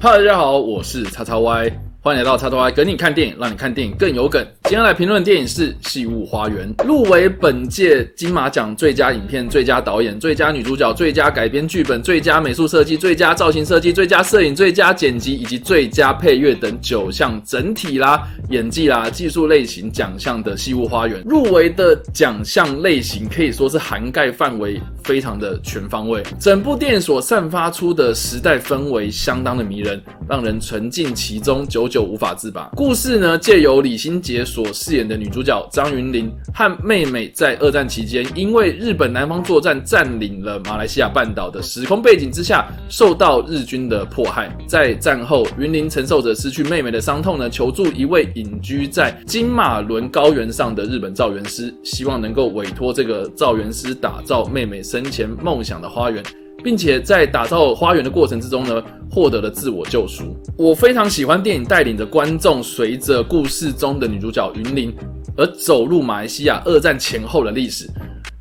哈，大家好，我是叉叉 Y。欢迎来到叉叉 Y，跟你看电影，让你看电影更有梗。今天来评论电影是《细雾花园》，入围本届金马奖最佳影片、最佳导演、最佳女主角、最佳改编剧本、最佳美术设计、最佳造型设计、最佳摄影、最佳剪辑以及最佳配乐等九项整体啦、演技啦、技术类型奖项的《细雾花园》。入围的奖项类型可以说是涵盖范围非常的全方位，整部电影所散发出的时代氛围相当的迷人，让人沉浸其中，久久就无法自拔。故事呢，借由李心洁所饰演的女主角张云林和妹妹，在二战期间，因为日本南方作战占领了马来西亚半岛的时空背景之下，受到日军的迫害。在战后，云林承受着失去妹妹的伤痛呢，求助一位隐居在金马仑高原上的日本造园师，希望能够委托这个造园师打造妹妹生前梦想的花园。并且在打造花园的过程之中呢，获得了自我救赎。我非常喜欢电影带领着观众，随着故事中的女主角云林而走入马来西亚二战前后的历史，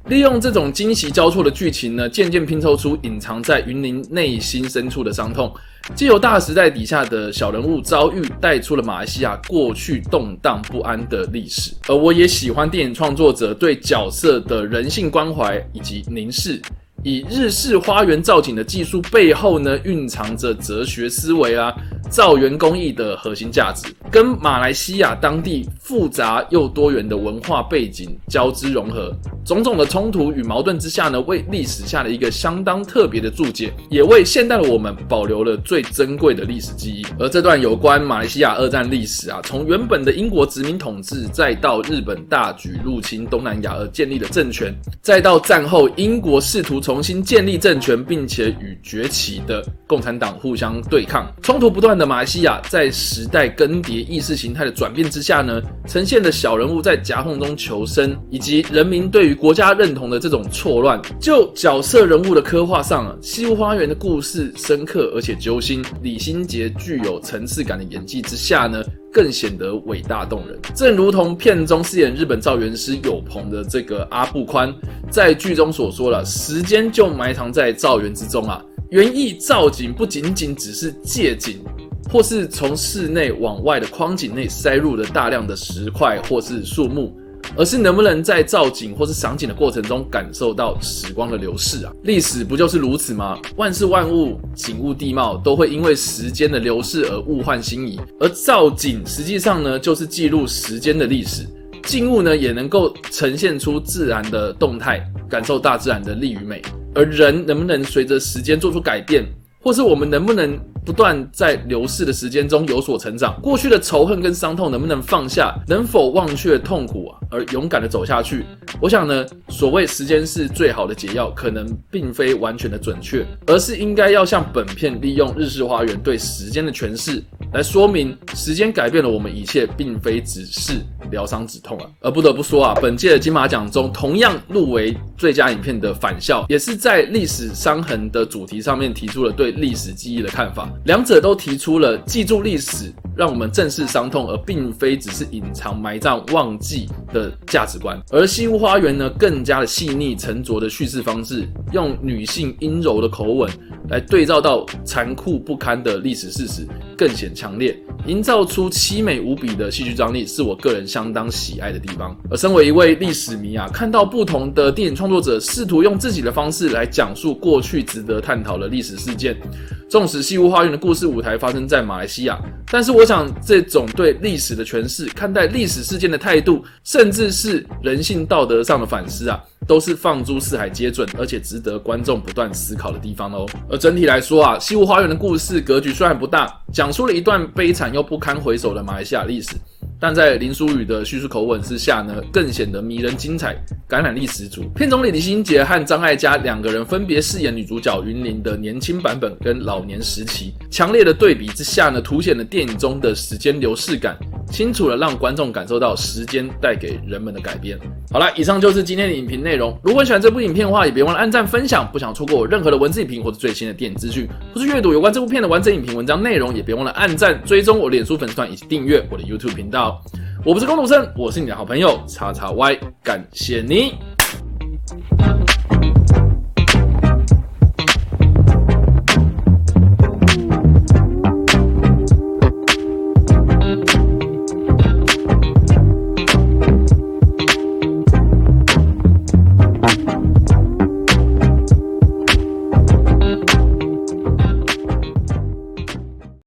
利用这种惊喜交错的剧情呢，渐渐拼凑出隐藏在云林内心深处的伤痛，借由大时代底下的小人物遭遇，带出了马来西亚过去动荡不安的历史。而我也喜欢电影创作者对角色的人性关怀以及凝视。以日式花园造景的技术背后呢，蕴藏着哲学思维啊，造园工艺的核心价值，跟马来西亚当地复杂又多元的文化背景交织融合，种种的冲突与矛盾之下呢，为历史下的一个相当特别的注解，也为现代的我们保留了最珍贵的历史记忆。而这段有关马来西亚二战历史啊，从原本的英国殖民统治，再到日本大举入侵东南亚而建立的政权，再到战后英国试图从重新建立政权，并且与崛起的共产党互相对抗，冲突不断的马来西亚，在时代更迭、意识形态的转变之下呢，呈现的小人物在夹缝中求生，以及人民对于国家认同的这种错乱。就角色人物的刻画上，《西屋花园》的故事深刻而且揪心，李心洁具有层次感的演技之下呢，更显得伟大动人，正如同片中饰演日本造园师友朋的这个阿布宽，在剧中所说了，时间就埋藏在造园之中啊。园艺造景不仅仅只是借景，或是从室内往外的框景内塞入了大量的石块或是树木。而是能不能在造景或是赏景的过程中感受到时光的流逝啊？历史不就是如此吗？万事万物、景物地貌都会因为时间的流逝而物换星移，而造景实际上呢，就是记录时间的历史。静物呢，也能够呈现出自然的动态，感受大自然的力与美。而人能不能随着时间做出改变，或是我们能不能不断在流逝的时间中有所成长？过去的仇恨跟伤痛能不能放下？能否忘却痛苦啊，而勇敢的走下去？我想呢，所谓时间是最好的解药，可能并非完全的准确，而是应该要像本片利用日式花园对时间的诠释，来说明时间改变了我们一切，并非只是疗伤止痛啊。而不得不说啊，本届的金马奖中同样入围最佳影片的《返校》，也是在历史伤痕的主题上面提出了对历史记忆的看法。两者都提出了记住历史，让我们正视伤痛，而并非只是隐藏、埋葬、忘记的价值观。而《西屋花园》呢，更加的细腻、沉着的叙事方式，用女性阴柔的口吻来对照到残酷不堪的历史事实，更显强烈，营造出凄美无比的戏剧张力，是我个人相当喜爱的地方。而身为一位历史迷啊，看到不同的电影创作者试图用自己的方式来讲述过去值得探讨的历史事件。纵使《细雾花园》的故事舞台发生在马来西亚，但是我想，这种对历史的诠释、看待历史事件的态度，甚至是人性道德上的反思啊，都是放诸四海皆准，而且值得观众不断思考的地方哦。而整体来说啊，《西湖花园》的故事格局虽然不大，讲述了一段悲惨又不堪回首的马来西亚历史。但在林书宇的叙述口吻之下呢，更显得迷人精彩，感染力十足。片中李心洁和张艾嘉两个人分别饰演女主角云林的年轻版本跟老年时期，强烈的对比之下呢，凸显了电影中的时间流逝感，清楚的让观众感受到时间带给人们的改变。好了，以上就是今天的影评内容。如果喜欢这部影片的话，也别忘了按赞分享。不想错过我任何的文字影评或者最新的电影资讯，或是阅读有关这部片的完整影评文章内容，也别忘了按赞、追踪我脸书粉丝团以及订阅我的 YouTube 频道。我不是工读生，我是你的好朋友叉叉 Y，感谢你。